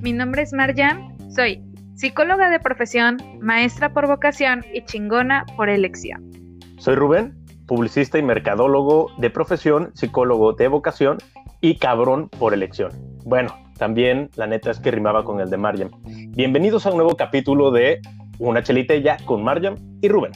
Mi nombre es Marjan, soy psicóloga de profesión, maestra por vocación y chingona por elección. Soy Rubén, publicista y mercadólogo de profesión, psicólogo de vocación y cabrón por elección. Bueno, también la neta es que rimaba con el de Marjan. Bienvenidos a un nuevo capítulo de Una chelita ya con Marjan y Rubén.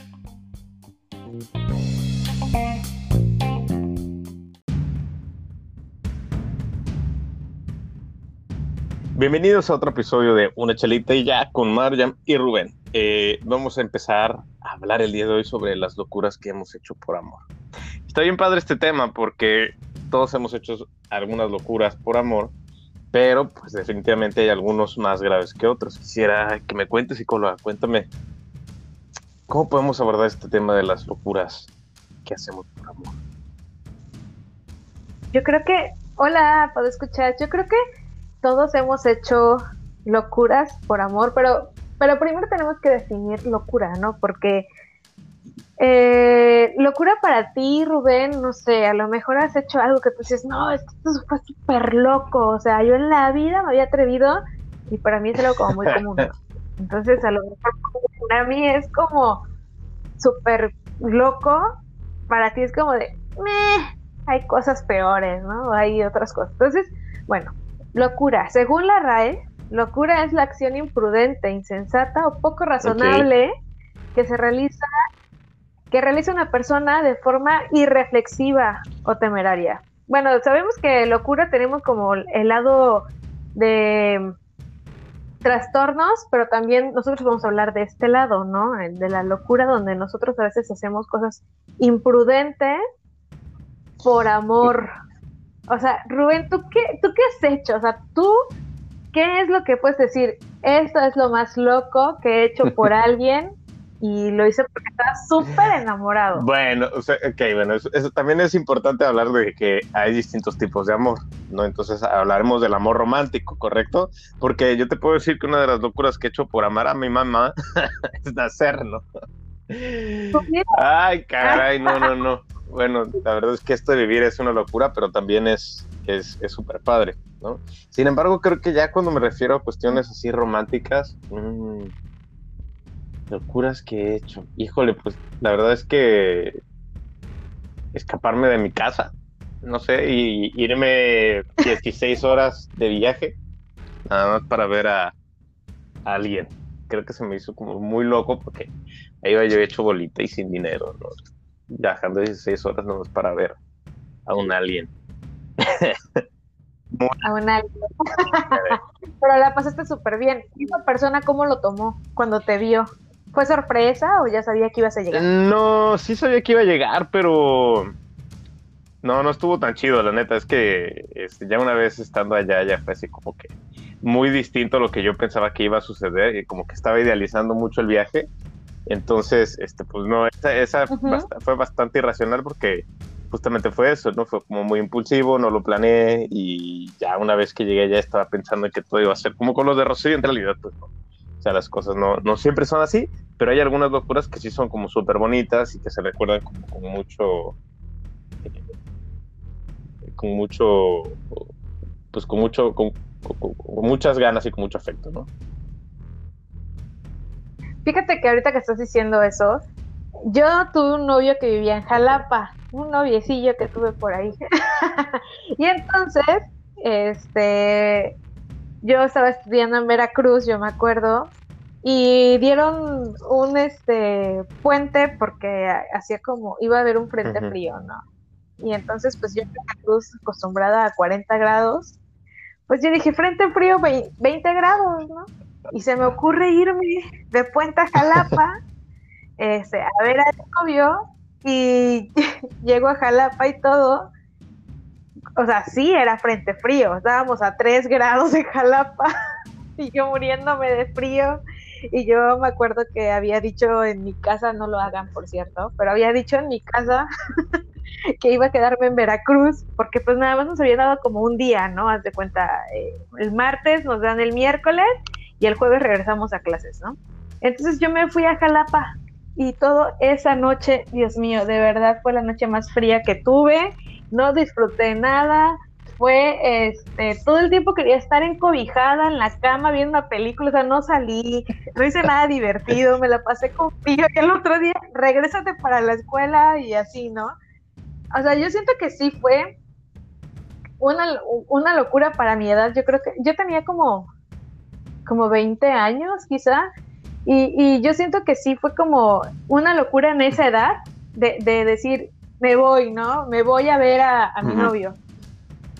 Bienvenidos a otro episodio de Una Chelita y ya con Marjam y Rubén. Eh, vamos a empezar a hablar el día de hoy sobre las locuras que hemos hecho por amor. Está bien padre este tema porque todos hemos hecho algunas locuras por amor, pero pues definitivamente hay algunos más graves que otros. Quisiera que me cuentes, psicóloga, cuéntame, ¿cómo podemos abordar este tema de las locuras que hacemos por amor? Yo creo que, hola, puedo escuchar, yo creo que todos hemos hecho locuras por amor, pero, pero primero tenemos que definir locura, ¿no? Porque eh, locura para ti, Rubén, no sé, a lo mejor has hecho algo que tú dices, no, esto fue súper loco, o sea, yo en la vida me había atrevido y para mí es algo como muy común. Entonces, a lo mejor para mí es como súper loco, para ti es como de, meh, hay cosas peores, ¿no? Hay otras cosas. Entonces, bueno, Locura. Según la RAE, locura es la acción imprudente, insensata o poco razonable que se realiza que realiza una persona de forma irreflexiva o temeraria. Bueno, sabemos que locura tenemos como el lado de trastornos, pero también nosotros vamos a hablar de este lado, ¿no? De la locura donde nosotros a veces hacemos cosas imprudentes por amor, o sea, Rubén, ¿tú qué, ¿tú qué has hecho? O sea, tú, ¿qué es lo que puedes decir? Esto es lo más loco que he hecho por alguien y lo hice porque estaba súper enamorado. Bueno, o sea, ok, bueno, eso, también es importante hablar de que hay distintos tipos de amor, ¿no? Entonces hablaremos del amor romántico, ¿correcto? Porque yo te puedo decir que una de las locuras que he hecho por amar a mi mamá es nacer, ¿no? Ay, caray, no, no, no bueno, la verdad es que esto de vivir es una locura, pero también es súper es, padre, ¿no? Sin embargo, creo que ya cuando me refiero a cuestiones así románticas, mmm, locuras que he hecho. Híjole, pues la verdad es que escaparme de mi casa, no sé, y irme 16 horas de viaje, nada más para ver a, a alguien. Creo que se me hizo como muy loco porque ahí iba yo hecho bolita y sin dinero, ¿no? Viajando 16 horas nomás para ver a un alien. a un alien. Pero la pasaste súper bien. ¿Y esa persona cómo lo tomó cuando te vio? ¿Fue sorpresa o ya sabía que ibas a llegar? No, sí sabía que iba a llegar, pero no, no estuvo tan chido, la neta. Es que este, ya una vez estando allá, ya fue así como que muy distinto a lo que yo pensaba que iba a suceder, y como que estaba idealizando mucho el viaje. Entonces, este, pues no, esa, fue bastante irracional porque justamente fue eso, ¿no? Fue como muy impulsivo, no lo planeé y ya una vez que llegué ya estaba pensando en que todo iba a ser como con los de Rocío, en realidad, pues no. O sea, las cosas no, no siempre son así, pero hay algunas locuras que sí son como súper bonitas y que se recuerdan como con mucho, con mucho, pues con mucho, con muchas ganas y con mucho afecto, ¿no? Fíjate que ahorita que estás diciendo eso, yo tuve un novio que vivía en Jalapa, un noviecillo que tuve por ahí. y entonces, este, yo estaba estudiando en Veracruz, yo me acuerdo, y dieron un este puente porque hacía como iba a haber un frente frío, ¿no? Y entonces, pues yo en Veracruz acostumbrada a 40 grados, pues yo dije, frente frío 20 grados, ¿no? Y se me ocurre irme de Puente a Jalapa este, a ver al novio y llego a Jalapa y todo. O sea, sí era frente frío, estábamos a 3 grados en Jalapa y yo muriéndome de frío. Y yo me acuerdo que había dicho en mi casa, no lo hagan por cierto, pero había dicho en mi casa que iba a quedarme en Veracruz, porque pues nada más nos había dado como un día, ¿no? Haz de cuenta, eh, el martes nos dan el miércoles y el jueves regresamos a clases, ¿no? Entonces yo me fui a Jalapa y todo esa noche, Dios mío, de verdad fue la noche más fría que tuve, no disfruté nada, fue, este, todo el tiempo quería estar encobijada en la cama viendo una película, o sea, no salí, no hice nada divertido, me la pasé contigo y el otro día, regrésate para la escuela y así, ¿no? O sea, yo siento que sí fue una, una locura para mi edad, yo creo que yo tenía como, como 20 años quizá, y, y yo siento que sí fue como una locura en esa edad de, de decir, me voy, ¿no? Me voy a ver a, mi novio.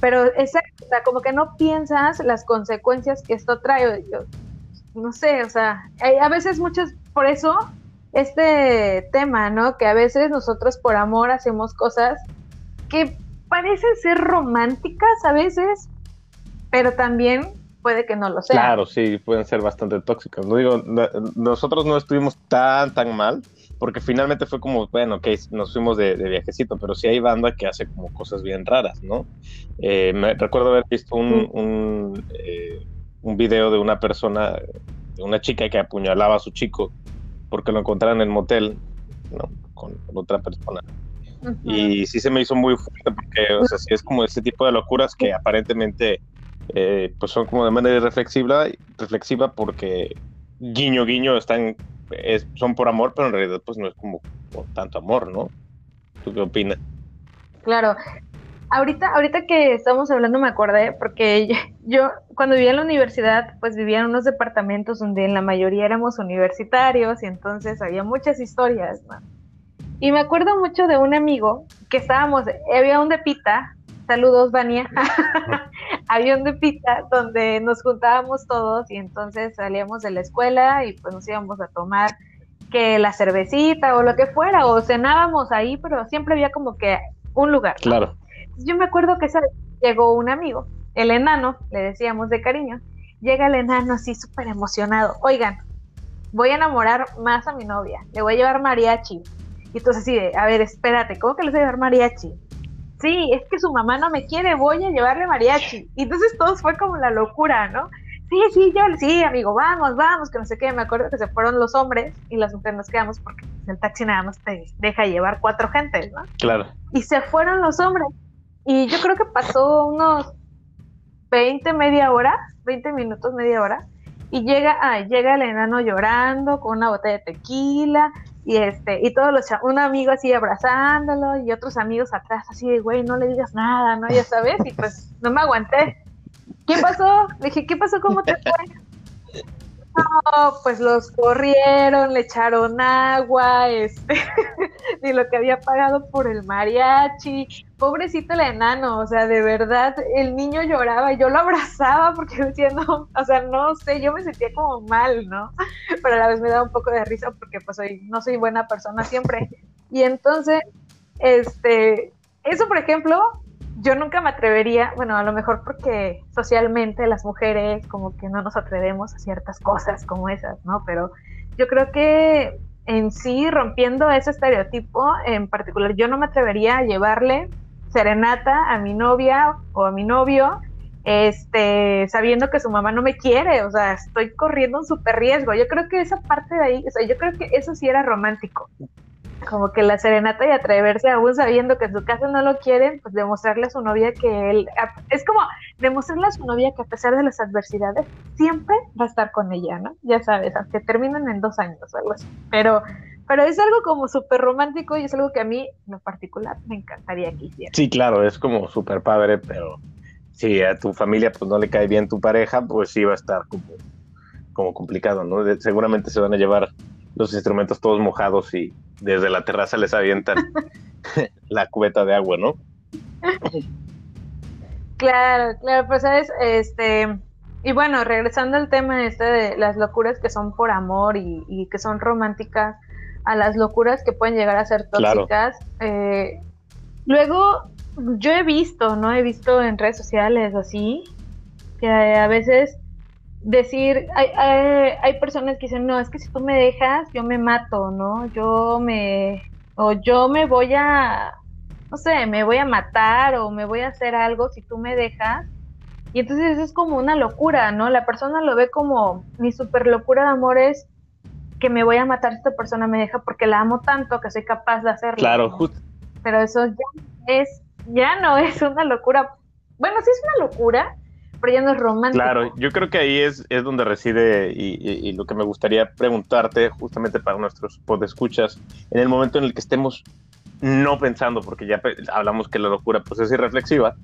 Pero exacto, o sea, como que no piensas las consecuencias que esto trae. Yo, no sé, o sea, a veces muchas, por eso este tema, ¿no? Que a veces nosotros por amor hacemos cosas que parecen ser románticas a veces, pero también puede que no lo sea. Claro, sí, pueden ser bastante tóxicas. No digo, nosotros no estuvimos tan, tan mal, porque finalmente fue como, bueno, ok, nos fuimos de, viajecito, pero sí hay banda que hace como cosas bien raras, ¿no? Eh, me recuerdo haber visto un, un, eh, un, video de una persona, de una chica que apuñalaba a su chico porque lo encontraron en el motel, ¿no? Con, otra persona. Y sí se me hizo muy fuerte porque, o sea, sí es como ese tipo de locuras que aparentemente eh, pues son como de manera reflexiva, reflexiva porque guiño guiño están son por amor, pero en realidad pues no es como por tanto amor, ¿no? ¿Tú qué opinas? Claro. Ahorita, ahorita que estamos hablando me acordé, porque yo, cuando vivía en la universidad, pues vivía en unos departamentos donde en la mayoría éramos universitarios y entonces había muchas historias, ¿no? Y me acuerdo mucho de un amigo que estábamos, había un de pita, saludos Vania, avión de pita donde nos juntábamos todos y entonces salíamos de la escuela y pues nos íbamos a tomar que la cervecita o lo que fuera o cenábamos ahí, pero siempre había como que un lugar. Claro. Yo me acuerdo que llegó un amigo, el enano, le decíamos de cariño, llega el enano así súper emocionado, oigan, voy a enamorar más a mi novia, le voy a llevar mariachi. Y entonces así de, a ver, espérate, ¿cómo que le voy a llevar mariachi? Sí, es que su mamá no me quiere, voy a llevarle mariachi. Y entonces todo fue como la locura, ¿no? Sí, sí, yo, sí, amigo, vamos, vamos, que no sé qué. Me acuerdo que se fueron los hombres y las mujeres nos quedamos porque el taxi nada más te deja llevar cuatro gentes, ¿no? Claro. Y se fueron los hombres. Y yo creo que pasó unos 20, media hora, 20 minutos, media hora. Y llega, ah, llega el enano llorando con una botella de tequila y este y todos los un amigo así abrazándolo y otros amigos atrás así de güey no le digas nada no ya sabes y pues no me aguanté ¿qué pasó? le dije ¿qué pasó? ¿cómo te fue? No, pues los corrieron, le echaron agua, este, y lo que había pagado por el mariachi. Pobrecito el enano, o sea, de verdad, el niño lloraba y yo lo abrazaba porque decía, no, o sea, no sé, yo me sentía como mal, ¿no? Pero a la vez me daba un poco de risa porque pues soy, no soy buena persona siempre. Y entonces, este, eso por ejemplo, yo nunca me atrevería, bueno, a lo mejor porque socialmente las mujeres como que no nos atrevemos a ciertas cosas como esas, ¿no? Pero yo creo que en sí, rompiendo ese estereotipo, en particular, yo no me atrevería a llevarle serenata a mi novia o a mi novio, este, sabiendo que su mamá no me quiere, o sea, estoy corriendo un súper riesgo. Yo creo que esa parte de ahí, o sea, yo creo que eso sí era romántico como que la serenata y atreverse aún sabiendo que en su casa no lo quieren, pues demostrarle a su novia que él, es como demostrarle a su novia que a pesar de las adversidades, siempre va a estar con ella, ¿no? Ya sabes, aunque terminen en dos años o algo así. Pero, pero es algo como súper romántico y es algo que a mí, en lo particular, me encantaría que hiciera. Sí, claro, es como súper padre, pero si a tu familia pues no le cae bien tu pareja, pues sí va a estar como, como complicado, ¿no? seguramente se van a llevar los instrumentos todos mojados y desde la terraza les avientan la cubeta de agua, ¿no? Claro, claro, pues sabes, este, y bueno, regresando al tema este de las locuras que son por amor y, que son románticas, a las locuras que pueden llegar a ser tóxicas, eh, luego yo he visto, ¿no? He visto en redes sociales así, que a veces decir, hay, hay, personas que dicen, no, es que si tú me dejas, yo me mato, ¿no? Yo me, o yo me voy a, no sé, me voy a matar o me voy a hacer algo si tú me dejas. Y entonces es como una locura, ¿no? La persona lo ve como mi super locura de amor es que me voy a matar si esta persona me deja porque la amo tanto que soy capaz de hacerlo. Claro, justo. Pero eso ya es, ya no es una locura bueno, sí es una locura, pero no es romántico. Claro, yo creo que ahí es, es donde reside y, lo que me gustaría preguntarte justamente para nuestros podescuchas, en el momento en el que estemos no pensando, porque ya hablamos que la locura pues es irreflexiva,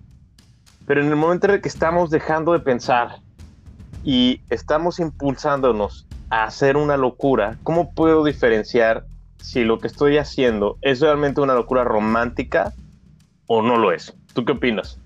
pero en el momento en el que estamos dejando de pensar y estamos impulsándonos a hacer una locura, ¿cómo puedo diferenciar si lo que estoy haciendo es realmente una locura romántica o no lo es? ¿Tú qué opinas?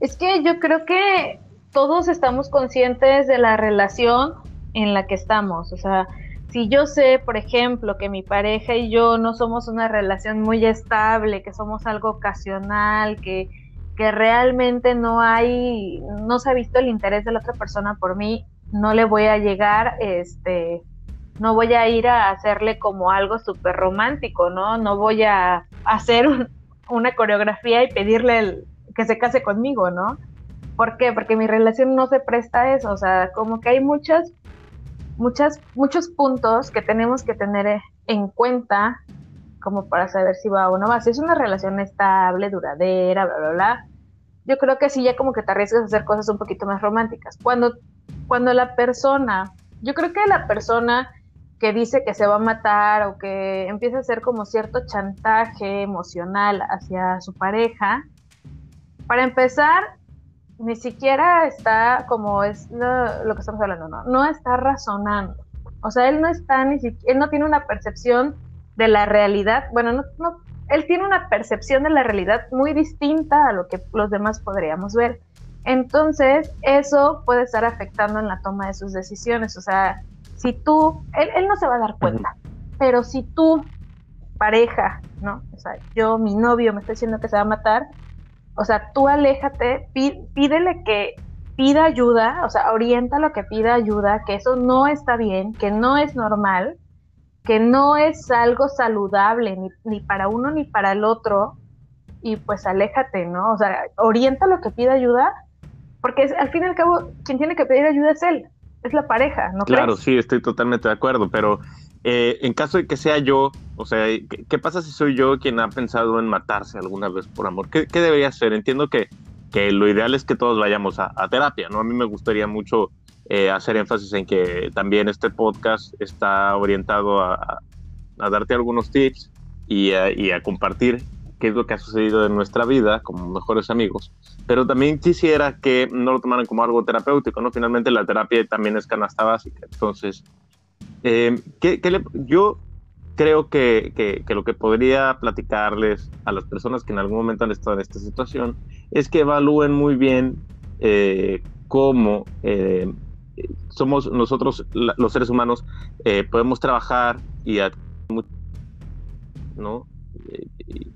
Es que yo creo que todos estamos conscientes de la relación en la que estamos. O sea, si yo sé, por ejemplo, que mi pareja y yo no somos una relación muy estable, que somos algo ocasional, que, que realmente no hay, no se ha visto el interés de la otra persona por mí, no le voy a llegar, este, no voy a ir a hacerle como algo súper romántico, ¿no? No voy a hacer una coreografía y pedirle el, que se case conmigo, ¿no? ¿Por qué? Porque mi relación no se presta a eso, o sea, como que hay muchas, muchas, muchos puntos que tenemos que tener en cuenta como para saber si va o no va. Si es una relación estable, duradera, bla, bla, bla, yo creo que sí ya como que te arriesgas a hacer cosas un poquito más románticas. Cuando, cuando la persona, yo creo que la persona que dice que se va a matar o que empieza a hacer como cierto chantaje emocional hacia su pareja, para empezar, ni siquiera está como es lo, que estamos hablando, ¿no? No está razonando. O sea, él no está ni siquiera, él no tiene una percepción de la realidad. Bueno, no, no, él tiene una percepción de la realidad muy distinta a lo que los demás podríamos ver. Entonces, eso puede estar afectando en la toma de sus decisiones. O sea, si tú, él, él no se va a dar cuenta, pero si tú, pareja, ¿no? O sea, yo, mi novio, me está diciendo que se va a matar, o sea, tú aléjate, pídele que pida ayuda, o sea, orienta lo que pida ayuda, que eso no está bien, que no es normal, que no es algo saludable ni, ni para uno ni para el otro, y pues aléjate, ¿no? O sea, orienta lo que pida ayuda, porque al fin y al cabo quien tiene que pedir ayuda es él, es la pareja, ¿no? Claro, sí, estoy totalmente de acuerdo, pero eh, en caso de que sea yo, o sea, ¿qué, pasa si soy yo quien ha pensado en matarse alguna vez por amor? ¿Qué, debería hacer? Entiendo que, que, lo ideal es que todos vayamos a, terapia, ¿no? A mí me gustaría mucho eh, hacer énfasis en que también este podcast está orientado a, darte algunos tips y a, compartir qué es lo que ha sucedido en nuestra vida como mejores amigos. Pero también quisiera que no lo tomaran como algo terapéutico, ¿no? Finalmente la terapia también es canasta básica. Entonces, eh, yo creo que, lo que podría platicarles a las personas que en algún momento han estado en esta situación es que evalúen muy bien eh, cómo eh, somos nosotros, los seres humanos, podemos trabajar y, ¿no?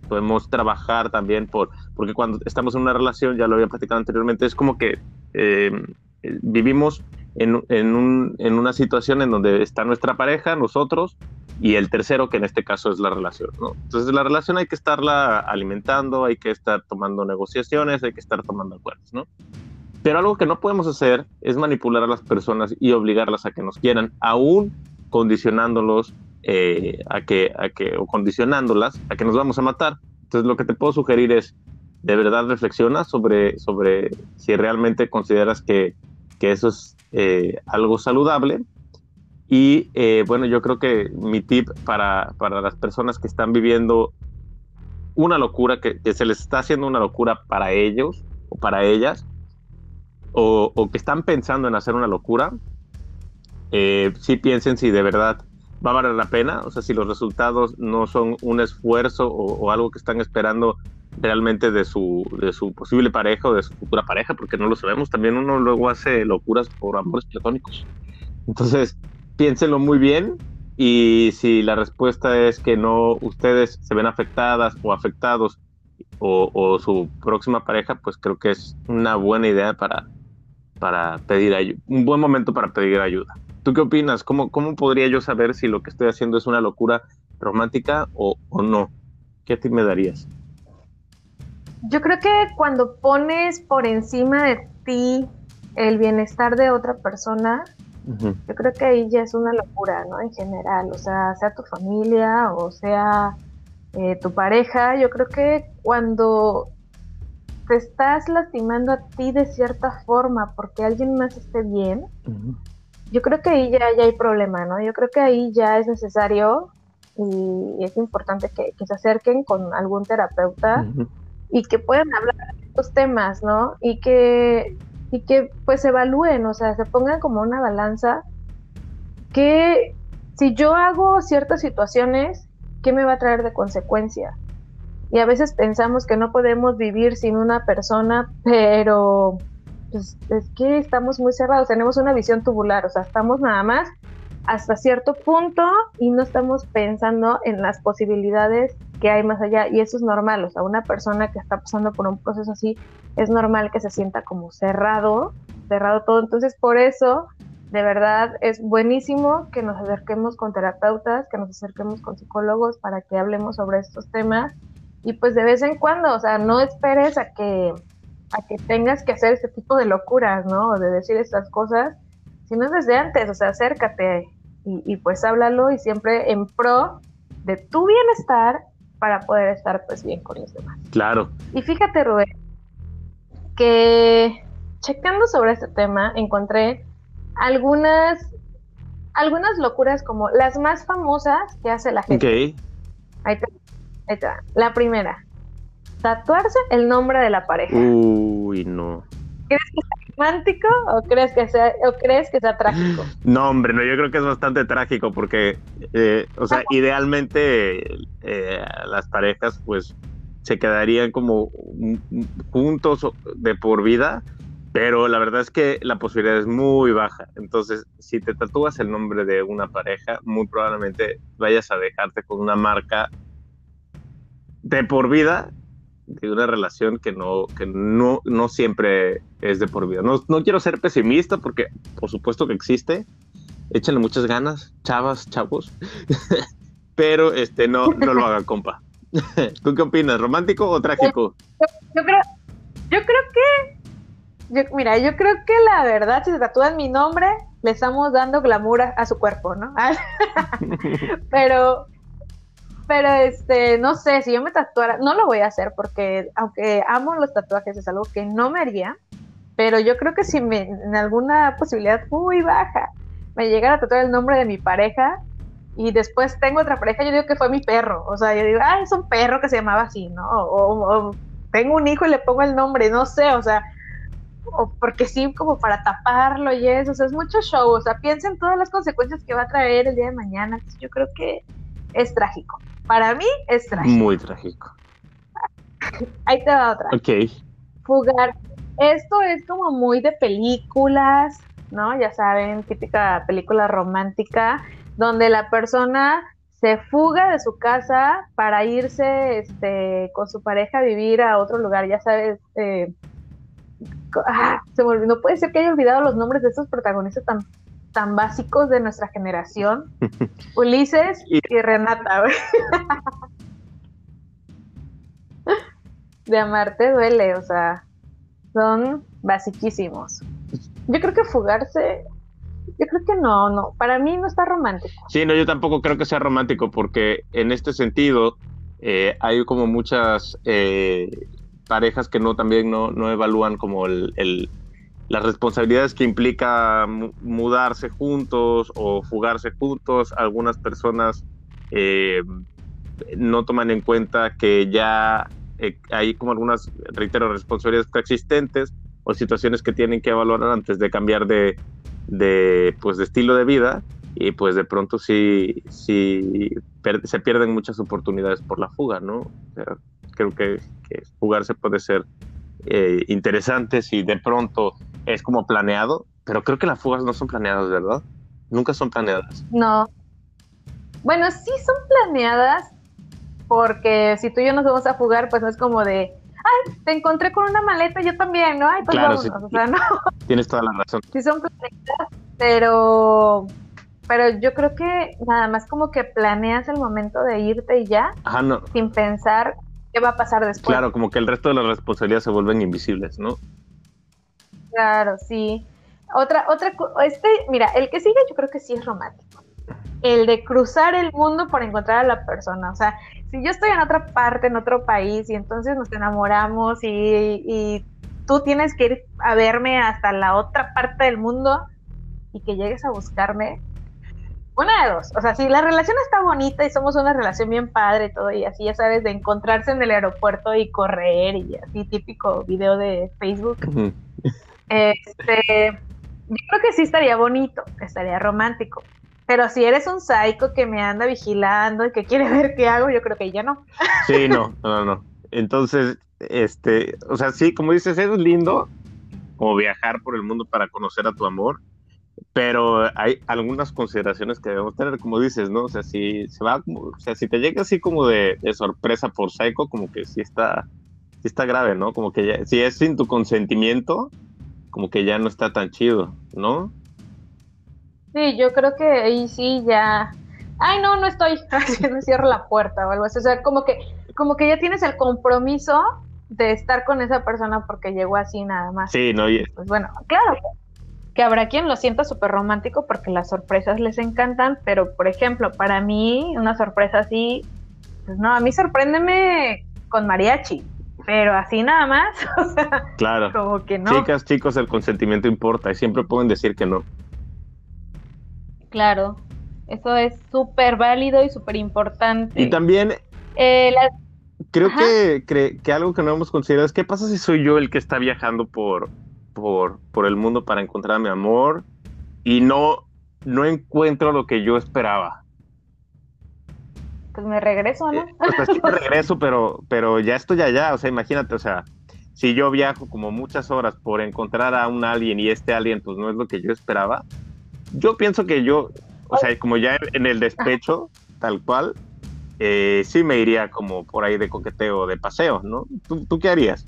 podemos trabajar también por, porque cuando estamos en una relación, ya lo había platicado anteriormente, es como que vivimos en, en, un, en una situación en donde está nuestra pareja, nosotros, y el tercero, que en este caso es la relación. ¿no? Entonces, la relación hay que estarla alimentando, hay que estar tomando negociaciones, hay que estar tomando acuerdos. ¿no? Pero algo que no podemos hacer es manipular a las personas y obligarlas a que nos quieran, aún condicionándolos eh, a, que, a que, o condicionándolas a que nos vamos a matar. Entonces, lo que te puedo sugerir es, de verdad reflexiona sobre, sobre si realmente consideras que, que eso es eh, algo saludable. Y eh, bueno, yo creo que mi tip para, para, las personas que están viviendo una locura, que, se les está haciendo una locura para ellos o para ellas, o, que están pensando en hacer una locura, eh, si piensen si de verdad va a valer la pena, o sea, si los resultados no son un esfuerzo o algo que están esperando realmente de su, de su posible pareja o de su futura pareja, porque no lo sabemos. También uno luego hace locuras por amores platónicos. Entonces, piénsenlo muy bien y si la respuesta es que no, ustedes se ven afectadas o afectados o, su próxima pareja, pues creo que es una buena idea para, para pedir ayuda, un buen momento para pedir ayuda. ¿Tú qué opinas? ¿Cómo, ¿Cómo podría yo saber si lo que estoy haciendo es una locura romántica o, o no? ¿Qué ti me darías? Yo creo que cuando pones por encima de ti el bienestar de otra persona, yo creo que ahí ya es una locura, ¿no? En general, o sea, sea tu familia o sea eh, tu pareja, yo creo que cuando te estás lastimando a ti de cierta forma porque alguien más esté bien, yo creo que ahí ya, ya hay problema, ¿no? Yo creo que ahí ya es necesario y es importante que, se acerquen con algún terapeuta y que puedan hablar de estos temas, ¿no? Y que, y que pues evalúen, o sea, se pongan como una balanza que si yo hago ciertas situaciones, ¿qué me va a traer de consecuencia? Y a veces pensamos que no podemos vivir sin una persona, pero pues, es que estamos muy cerrados, tenemos una visión tubular, o sea, estamos nada más hasta cierto punto y no estamos pensando en las posibilidades que hay más allá y eso es normal, o sea, una persona que está pasando por un proceso así es normal que se sienta como cerrado, cerrado todo, entonces por eso de verdad es buenísimo que nos acerquemos con terapeutas, que nos acerquemos con psicólogos para que hablemos sobre estos temas y pues de vez en cuando, o sea, no esperes a que a que tengas que hacer este tipo de locuras, ¿no? O de decir estas cosas, sino desde antes, o sea, acércate y, pues háblalo y siempre en pro de tu bienestar para poder estar pues bien con los demás. Claro. Y fíjate, Rubén, que checando sobre este tema encontré algunas algunas locuras como las más famosas que hace la gente. Ok. Ahí ahí está. La primera, tatuarse el nombre de la pareja. Uy, no. ¿Crees que sea romántico o crees que sea, o crees que sea trágico? No, hombre, no, yo creo que es bastante trágico porque, eh, o sea, idealmente eh, las parejas pues se quedarían como juntos de por vida, pero la verdad es que la posibilidad es muy baja. Entonces, si te tatúas el nombre de una pareja, muy probablemente vayas a dejarte con una marca de por vida de una relación que no, que no, no siempre es de por vida. No, no quiero ser pesimista porque por supuesto que existe. Échenle muchas ganas, chavas, chavos. Pero este no, no lo hagan, compa. ¿Tú qué opinas? ¿Romántico o trágico? Yo, creo, yo creo que. mira, yo creo que la verdad, si se tatúan mi nombre, le estamos dando glamour a su cuerpo, ¿no? Pero pero este, no sé, si yo me tatuara, no lo voy a hacer porque aunque amo los tatuajes es algo que no me haría, pero yo creo que si me, en alguna posibilidad muy baja me llegara a tatuar el nombre de mi pareja y después tengo otra pareja, yo digo que fue mi perro, o sea, yo digo, ah, es un perro que se llamaba así, ¿no? O, tengo un hijo y le pongo el nombre, no sé, o sea, o porque sí, como para taparlo y eso, o es mucho show, o sea, piensen todas las consecuencias que va a traer el día de mañana, yo creo que es trágico. Para mí es trágico. Muy trágico. Ahí te va otra. Ok. Fugar. Esto es como muy de películas, ¿no? Ya saben, típica película romántica, donde la persona se fuga de su casa para irse este, con su pareja a vivir a otro lugar, ya sabes. Eh, ah, se me olvidó. No puede ser que haya olvidado los nombres de estos protagonistas tan tan básicos de nuestra generación, Ulises y, Renata. de amarte duele, o sea, son basiquísimos. Yo creo que fugarse, yo creo que no, no, para mí no está romántico. Sí, no, yo tampoco creo que sea romántico porque en este sentido eh, hay como muchas eh, parejas que no también no, no evalúan como el, las responsabilidades que implica mudarse juntos o fugarse juntos. Algunas personas eh, no toman en cuenta que ya eh, hay como algunas, reitero, responsabilidades preexistentes o situaciones que tienen que evaluar antes de cambiar de, de, pues, de estilo de vida y pues de pronto sí, sí se pierden muchas oportunidades por la fuga, ¿no? creo que, que, fugarse puede ser eh, interesante si de pronto es como planeado, pero creo que las fugas no son planeadas, ¿verdad? Nunca son planeadas. No. Bueno, sí son planeadas porque si tú y yo nos vamos a fugar, pues no es como de, ay, te encontré con una maleta, yo también, ¿no? Ay, pues claro, sí. o sea, no. Tienes toda la razón. Sí son planeadas, pero pero yo creo que nada más como que planeas el momento de irte y ya, Ajá, no. sin pensar qué va a pasar después. Claro, como que el resto de las responsabilidades se vuelven invisibles, ¿no? Claro, sí. Otra, otra, este, mira, el que sigue yo creo que sí es romántico. El de cruzar el mundo por encontrar a la persona. O sea, si yo estoy en otra parte, en otro país, y entonces nos enamoramos y, y tú tienes que ir a verme hasta la otra parte del mundo y que llegues a buscarme, una de dos. O sea, si la relación está bonita y somos una relación bien padre y todo, y así, ya sabes, de encontrarse en el aeropuerto y correr y así, típico video de Facebook. Este, yo creo que sí estaría bonito, estaría romántico. Pero si eres un psycho que me anda vigilando y que quiere ver qué hago, yo creo que ya no. Sí, no, no, no. Entonces, este, o sea, sí, como dices, es lindo como viajar por el mundo para conocer a tu amor, pero hay algunas consideraciones que debemos tener, como dices, ¿no? O sea, si se va, o sea, si te llega así como de, sorpresa por Psycho, como que sí está, sí está grave, ¿no? Como que ya, si es sin tu consentimiento, como que ya no está tan chido, ¿no? Sí, yo creo que ahí sí ya. Ay, no, no estoy. me cierro la puerta o algo así. O sea, como que, como que ya tienes el compromiso de estar con esa persona porque llegó así nada más. Sí, no, y... Pues bueno, claro, que habrá quien lo sienta súper romántico porque las sorpresas les encantan, pero por ejemplo, para mí una sorpresa así, pues no, a mí sorpréndeme con mariachi, pero así nada más, o sea, claro. como que no. Chicas, chicos, el consentimiento importa y siempre pueden decir que no. Claro, eso es súper válido y súper importante. Y también... Eh, creo que, que algo que no hemos considerado es qué pasa si soy yo el que está viajando por, por, por el mundo para encontrar a mi amor y no, no encuentro lo que yo esperaba. Pues me regreso, ¿no? pues sí me regreso, pero, pero ya estoy allá, o sea, imagínate, o sea, si yo viajo como muchas horas por encontrar a un alien y este alien pues no es lo que yo esperaba, yo pienso que yo, o sea, como ya en el despecho, tal cual, eh, sí me iría como por ahí de coqueteo, de paseo, ¿no? ¿Tú, ¿Tú, qué harías?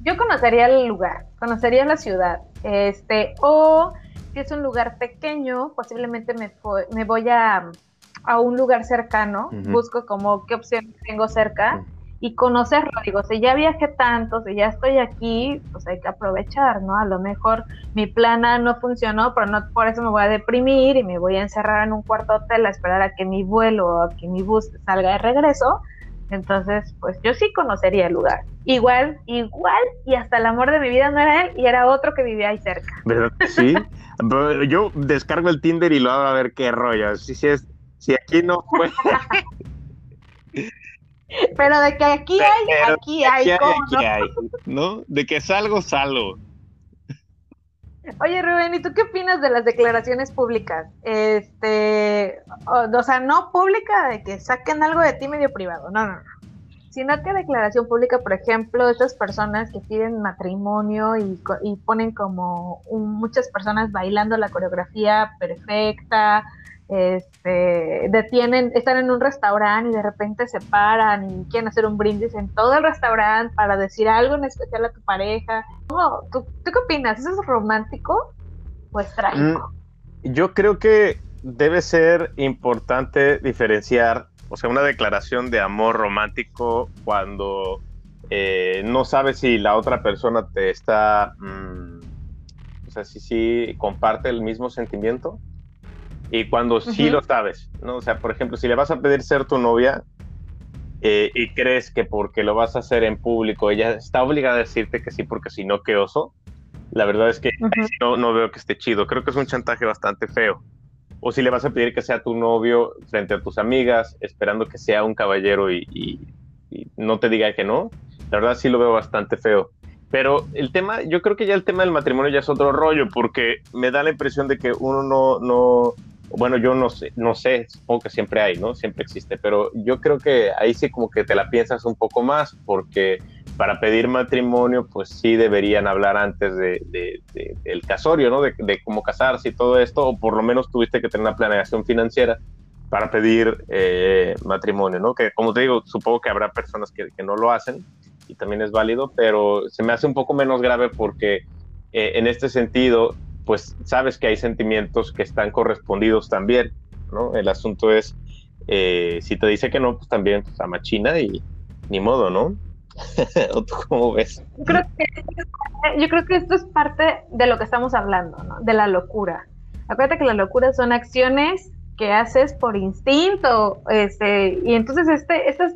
Yo conocería el lugar, conocería la ciudad, este, o si es un lugar pequeño, posiblemente me, me voy a, a, un lugar cercano, busco como qué opciones tengo cerca y conocerlo. Digo, si ya viajé tanto, si ya estoy aquí, pues hay que aprovechar, ¿no? A lo mejor mi plan A no funcionó, pero no por eso me voy a deprimir y me voy a encerrar en un cuarto hotel a esperar a que mi vuelo o a que mi bus salga de regreso. Entonces, pues yo sí conocería el lugar. Igual, igual, y hasta el amor de mi vida no era él, y era otro que vivía ahí cerca. ¿Verdad sí? yo descargo el Tinder y lo hago a ver qué rollo. Si, si, es, si aquí no fue... Pero de que aquí hay, aquí hay. Aquí, ¿cómo hay, no? De que salgo, salgo. Oye, Rubén, ¿y tú qué opinas de las declaraciones públicas? Este, o, sea, no pública de que saquen algo de ti medio privado, no, no, no. Sino que declaración pública, por ejemplo, estas personas que piden matrimonio y, y ponen como muchas personas bailando la coreografía perfecta, este, detienen, están en un restaurante y de repente se paran y quieren hacer un brindis en todo el restaurante para decir algo en especial a tu pareja. ¿Tú, qué opinas? ¿Eso es romántico o es trágico? Mm, yo creo que debe ser importante diferenciar, o sea, una declaración de amor romántico cuando eh, no sabes si la otra persona te está, mm, o sea, si sí comparte el mismo sentimiento y cuando sí lo sabes, ¿no? O sea, por ejemplo, si le vas a pedir ser tu novia eh, y crees que porque lo vas a hacer en público ella está obligada a decirte que sí porque si no, qué oso, la verdad es que no, no veo que esté chido. Creo que es un chantaje bastante feo. O si le vas a pedir que sea tu novio frente a tus amigas, esperando que sea un caballero y, y no te diga que no, la verdad sí lo veo bastante feo. Pero el tema, yo creo que ya el tema del matrimonio ya es otro rollo, porque me da la impresión de que uno no, no, bueno, yo no sé, no sé, supongo que siempre hay, ¿no? Siempre existe, pero yo creo que ahí sí como que te la piensas un poco más, porque para pedir matrimonio, pues sí deberían hablar antes de, del casorio, ¿no? De, cómo casarse y todo esto, o por lo menos tuviste que tener una planeación financiera para pedir eh, matrimonio, ¿no? Que como te digo, supongo que habrá personas que, no lo hacen y también es válido, pero se me hace un poco menos grave porque eh, en este sentido pues sabes que hay sentimientos que están correspondidos también, ¿no? El asunto es, eh, si te dice que no, pues también pues, machina y ni modo, ¿no? ¿O tú cómo ves? Yo creo, que, yo creo que esto es parte de lo que estamos hablando, ¿no? De la locura. Acuérdate que la locura son acciones que haces por instinto, este, y entonces este, estas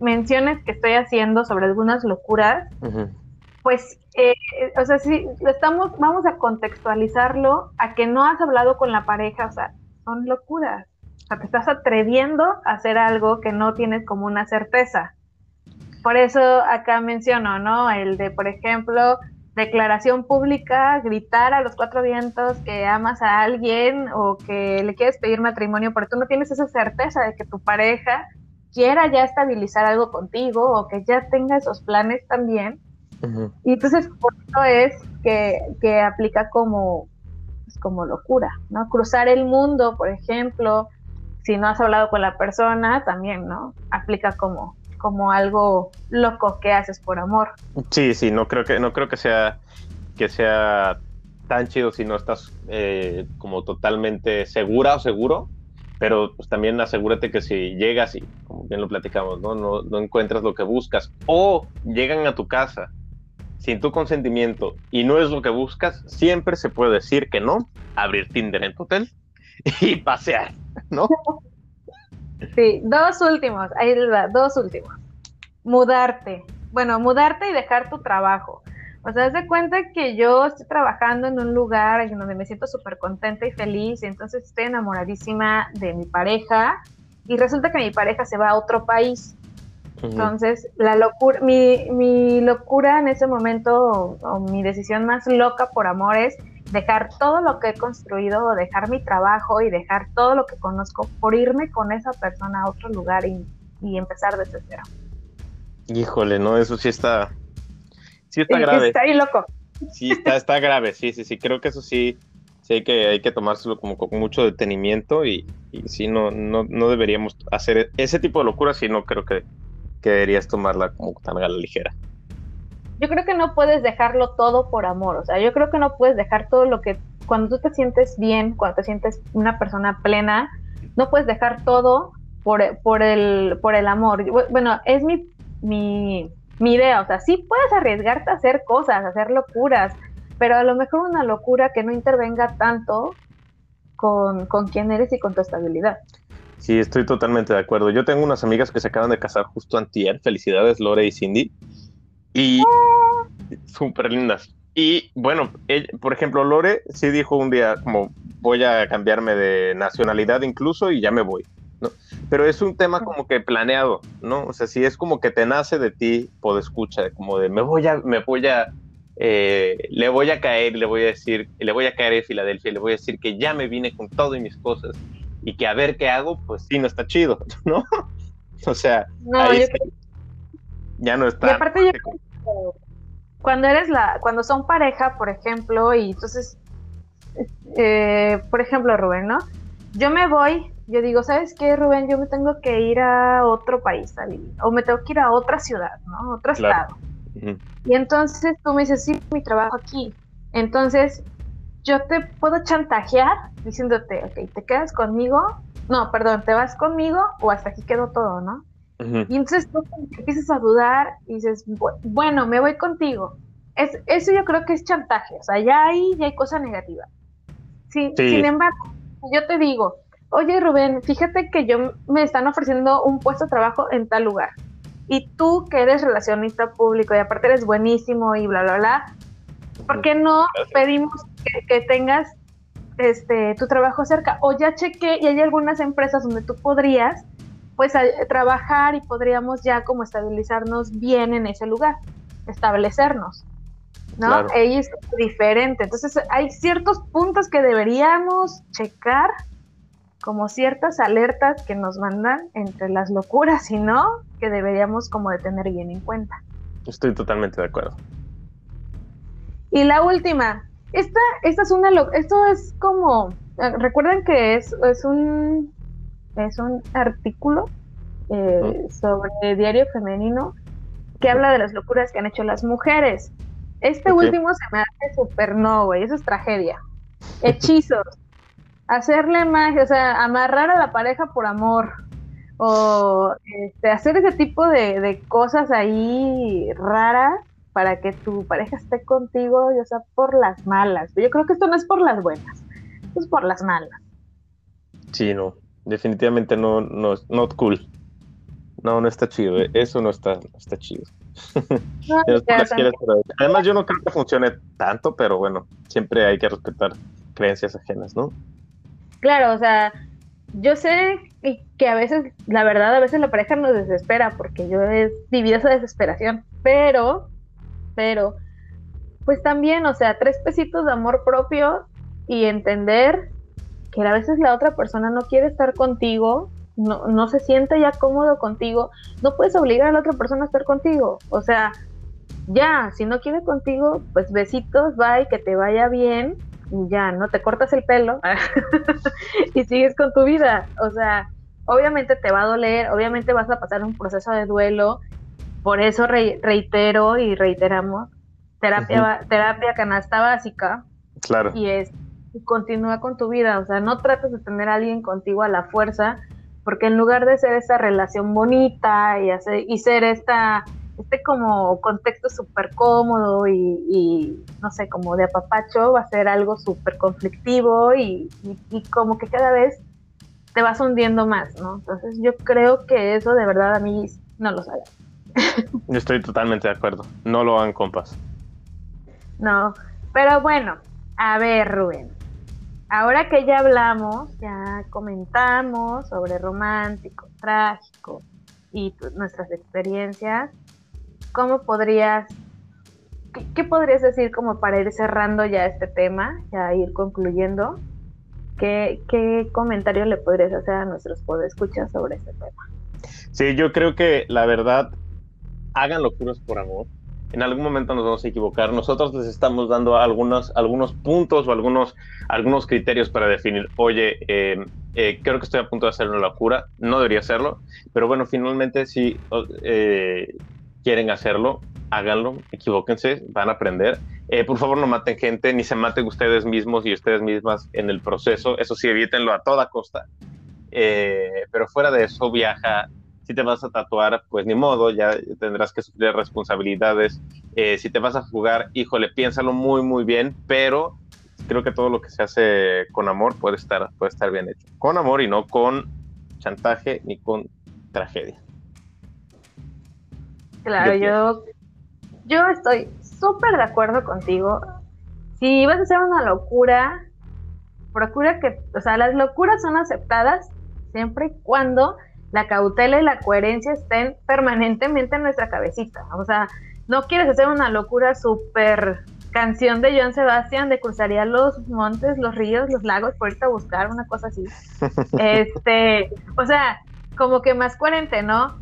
menciones que estoy haciendo sobre algunas locuras, pues, eh, o sea, si estamos, vamos a contextualizarlo a que no has hablado con la pareja, o sea, son locuras. O sea, te estás atreviendo a hacer algo que no tienes como una certeza. Por eso acá menciono, ¿no? El de, por ejemplo, declaración pública, gritar a los cuatro vientos que amas a alguien o que le quieres pedir matrimonio, pero tú no tienes esa certeza de que tu pareja quiera ya estabilizar algo contigo o que ya tenga esos planes también. Y entonces por eso es que, que aplica como, pues, como locura, ¿no? Cruzar el mundo, por ejemplo, si no has hablado con la persona, también, ¿no? Aplica como, como algo loco que haces por amor. Sí, sí, no creo que, no creo que sea que sea tan chido si no estás eh, como totalmente segura o seguro, pero pues también asegúrate que si llegas y, como bien lo platicamos, ¿no? No, no encuentras lo que buscas o llegan a tu casa sin tu consentimiento y no es lo que buscas, siempre se puede decir que no, abrir Tinder en tu hotel y pasear, ¿no? Sí, dos últimos, ahí va, dos últimos. Mudarte. Bueno, mudarte y dejar tu trabajo. O sea, de cuenta que yo estoy trabajando en un lugar en donde me siento súper contenta y feliz, y entonces estoy enamoradísima de mi pareja, y resulta que mi pareja se va a otro país. Entonces, la locura, mi, mi locura en ese momento, o, mi decisión más loca por amor es dejar todo lo que he construido, dejar mi trabajo y dejar todo lo que conozco por irme con esa persona a otro lugar y, empezar desde cero. Híjole, no, eso sí está, sí está grave. Está ahí loco. Sí, está, está grave, sí, sí, sí, creo que eso sí, sí hay que, hay que tomárselo como con mucho detenimiento y, y sí, no, no, no deberíamos hacer ese tipo de locura, si no creo que, que tomarla como tan a la ligera yo creo que no puedes dejarlo todo por amor, o sea, yo creo que no puedes dejar todo lo que, cuando tú te sientes bien, cuando te sientes una persona plena, no puedes dejar todo por, por, el, por el amor. Bueno, es mi, mi, mi idea, o sea, sí puedes arriesgarte a hacer cosas, a hacer locuras, pero a lo mejor una locura que no intervenga tanto con, con quién eres y con tu estabilidad. Sí, estoy totalmente de acuerdo. Yo tengo unas amigas que se acaban de casar justo antier. Felicidades, Lore y Cindy. Y súper lindas. Y bueno, por ejemplo, Lore sí dijo un día como voy a cambiarme de nacionalidad incluso y ya me voy. ¿no? Pero es un tema como que planeado, ¿no? O sea, si es como que te nace de ti, por escucha, como de me voy a, me voy a, eh, le voy a caer, le voy a decir, le voy a caer en Filadelfia, le voy a decir que ya me vine con todo y mis cosas y que a ver qué hago, pues sí, no está chido, ¿no? O sea, ahí ya no está. Y aparte cuando eres la, cuando son pareja, por ejemplo, y entonces, eh, por ejemplo, Rubén, ¿no? Yo me voy, yo digo, ¿sabes qué, Rubén? Yo me tengo que ir a otro país, o me tengo que ir a otra ciudad, ¿no? Otro estado. Y entonces tú me dices, sí, mi trabajo aquí. Entonces, yo te puedo chantajear diciéndote, ok, te quedas conmigo, no, perdón, te vas conmigo o hasta aquí quedó todo, ¿no? Y entonces tú empiezas a dudar y dices, bueno, me voy contigo. Es, eso yo creo que es chantaje, o sea, ya ahí ya hay cosa negativa. Sin embargo, yo te digo, oye Rubén, fíjate que yo me están ofreciendo un puesto de trabajo en tal lugar. Y tú que eres relacionista público y aparte eres buenísimo y bla, bla, bla, ¿por qué no pedimos que, que, tengas este tu trabajo cerca? O ya chequé y hay algunas empresas donde tú podrías pues trabajar y podríamos ya como estabilizarnos bien en ese lugar, establecernos, ¿no? Ella es diferente. Entonces hay ciertos puntos que deberíamos checar, como ciertas alertas que nos mandan entre las locuras y no, que deberíamos como de tener bien en cuenta. Estoy totalmente de acuerdo. Y la última, esta, esta es una, esto es como, eh, recuerden que es, es un es un artículo eh, sobre diario femenino que habla de las locuras que han hecho las mujeres. Este último se me hace súper no, güey, eso es tragedia. Hechizos, hacerle magia, o sea, amarrar a la pareja por amor, o este, hacer ese tipo de, de, cosas ahí raras para que tu pareja esté contigo, ya sea por las malas. Yo creo que esto no es por las buenas, es por las malas. Sí, no, definitivamente no, no, not cool. No, no está chido, eh. eso no está, no está chido. Además, yo no creo que funcione tanto, pero bueno, siempre hay que respetar creencias ajenas, ¿no? Claro, o sea, yo sé que a veces, la verdad, a veces la pareja nos desespera porque yo he vivido esa desesperación, pero, pero, pues también, o sea, tres pesitos de amor propio y entender que a veces la otra persona no quiere estar contigo, no, no se siente ya cómodo contigo, no puedes obligar a la otra persona a estar contigo. O sea, ya, si no quiere contigo, pues besitos, bye, que te vaya bien y ya, no te cortas el pelo y sigues con tu vida. O sea, obviamente te va a doler, obviamente vas a pasar un proceso de duelo. Por eso reitero y reiteramos, terapia, terapia canasta básica. Claro. Y es, continúa con tu vida. O sea, no trates de tener a alguien contigo a la fuerza, porque en lugar de ser esta relación bonita y, hacer, y ser esta este como contexto súper cómodo y, no sé, como de apapacho, va a ser algo súper conflictivo y, como que cada vez te vas hundiendo más, ¿no? Entonces yo creo que eso de verdad a mí no lo sabe. Yo estoy totalmente de acuerdo, no lo hagan compas. No, pero bueno, a ver Rubén, ahora que ya hablamos, ya comentamos sobre romántico, trágico y nuestras experiencias, ¿cómo podrías, qué, podrías decir como para ir cerrando ya este tema, ya ir concluyendo? ¿Qué, qué comentario le podrías hacer a nuestros podescuchas sobre este tema? Sí, yo creo que la verdad, hagan locuras por amor. En algún momento nos vamos a equivocar. Nosotros les estamos dando algunos, algunos puntos o algunos, algunos criterios para definir, oye, eh, eh, creo que estoy a punto de hacer una locura, no debería hacerlo, pero bueno, finalmente sí, eh, quieren hacerlo, háganlo, equivóquense, van a aprender. Eh, por favor, no maten gente, ni se maten ustedes mismos y ustedes mismas en el proceso. Eso sí, evítenlo a toda costa. Eh, pero fuera de eso, viaja. Si te vas a tatuar, pues ni modo, ya tendrás que sufrir responsabilidades. Eh, si te vas a jugar, híjole, piénsalo muy, muy bien, pero creo que todo lo que se hace con amor puede estar, puede estar bien hecho. Con amor y no con chantaje ni con tragedia. Claro, yo, yo estoy súper de acuerdo contigo. Si vas a hacer una locura, procura que, o sea, las locuras son aceptadas siempre y cuando la cautela y la coherencia estén permanentemente en nuestra cabecita. O sea, no quieres hacer una locura súper canción de Joan Sebastián de cruzaría los montes, los ríos, los lagos, por irte a buscar una cosa así. este, o sea, como que más coherente, ¿no?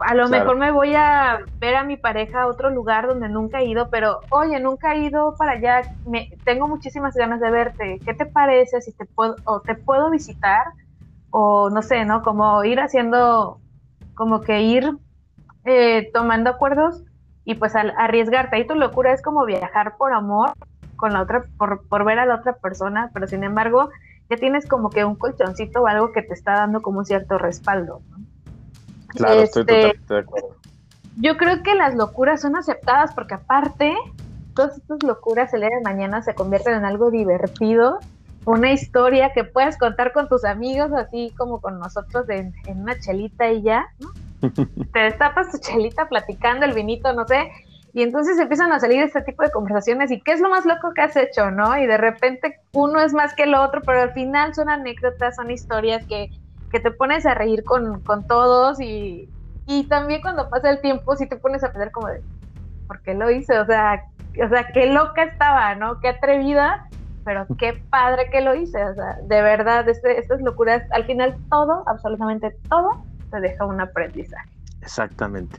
a lo mejor me voy a ver a mi pareja a otro lugar donde nunca he ido, pero oye, nunca he ido para allá, me, tengo muchísimas ganas de verte, ¿qué te parece si te puedo, o te puedo visitar? O no sé, ¿no? Como ir haciendo, como que ir eh, tomando acuerdos y pues al, arriesgarte. Ahí tu locura es como viajar por amor con la otra, por, por ver a la otra persona, pero sin embargo ya tienes como que un colchoncito o algo que te está dando como un cierto respaldo. ¿no? Claro, estoy este, totalmente de acuerdo. Yo creo que las locuras son aceptadas porque aparte, todas estas locuras el día de mañana se convierten en algo divertido, una historia que puedes contar con tus amigos, así como con nosotros en, una chelita y ya, ¿no? Te destapas tu chelita platicando el vinito, no sé, y entonces empiezan a salir este tipo de conversaciones y qué es lo más loco que has hecho, ¿no? Y de repente uno es más que el otro, pero al final son anécdotas, son historias que que te pones a reír con, todos y, también cuando pasa el tiempo sí te pones a pensar como de, ¿por qué lo hice? O sea, o sea, qué loca estaba, ¿no? Qué atrevida, pero qué padre que lo hice. O sea, de verdad, este, estas locuras, al final todo, absolutamente todo, te deja un aprendizaje. Exactamente.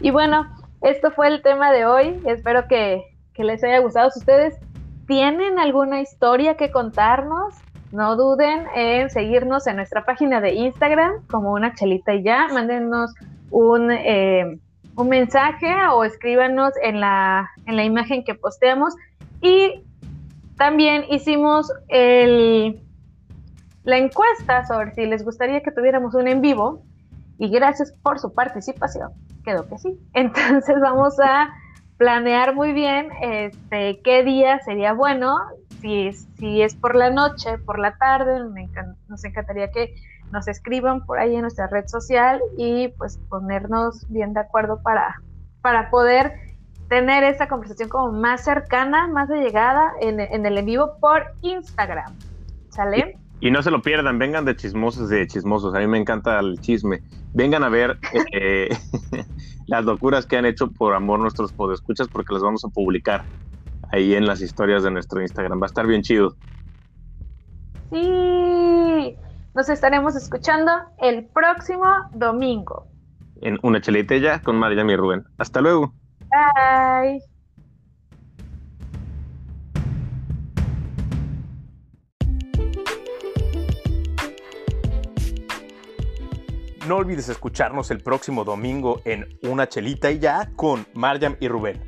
Y bueno, esto fue el tema de hoy. Espero que, que les haya gustado. Si ustedes tienen alguna historia que contarnos, no duden en seguirnos en nuestra página de Instagram como una chelita y ya. Mándenos un, eh, un mensaje o escríbanos en la, en la imagen que posteamos. Y también hicimos el, la encuesta sobre si les gustaría que tuviéramos un en vivo. Y gracias por su participación. Quedó que sí. Entonces vamos a planear muy bien este, qué día sería bueno si si es por la noche, por la tarde, nos encantaría que nos escriban por ahí en nuestra red social y pues ponernos bien de acuerdo para, para poder tener esta conversación como más cercana, más allegada en, en el en vivo por Instagram. ¿Sale? Y, no se lo pierdan, vengan de chismosos de chismosos. A mí me encanta el chisme. Vengan a ver eh, las locuras que han hecho por amor nuestros podescuchas porque las vamos a publicar ahí en las historias de nuestro Instagram. Va a estar bien chido. Sí, nos estaremos escuchando el próximo domingo. En una chelita ya con María y Rubén. Hasta luego. Bye. No olvides escucharnos el próximo domingo en Una Chelita y ya con Mariam y Rubén.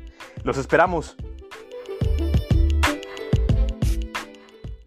Los esperamos.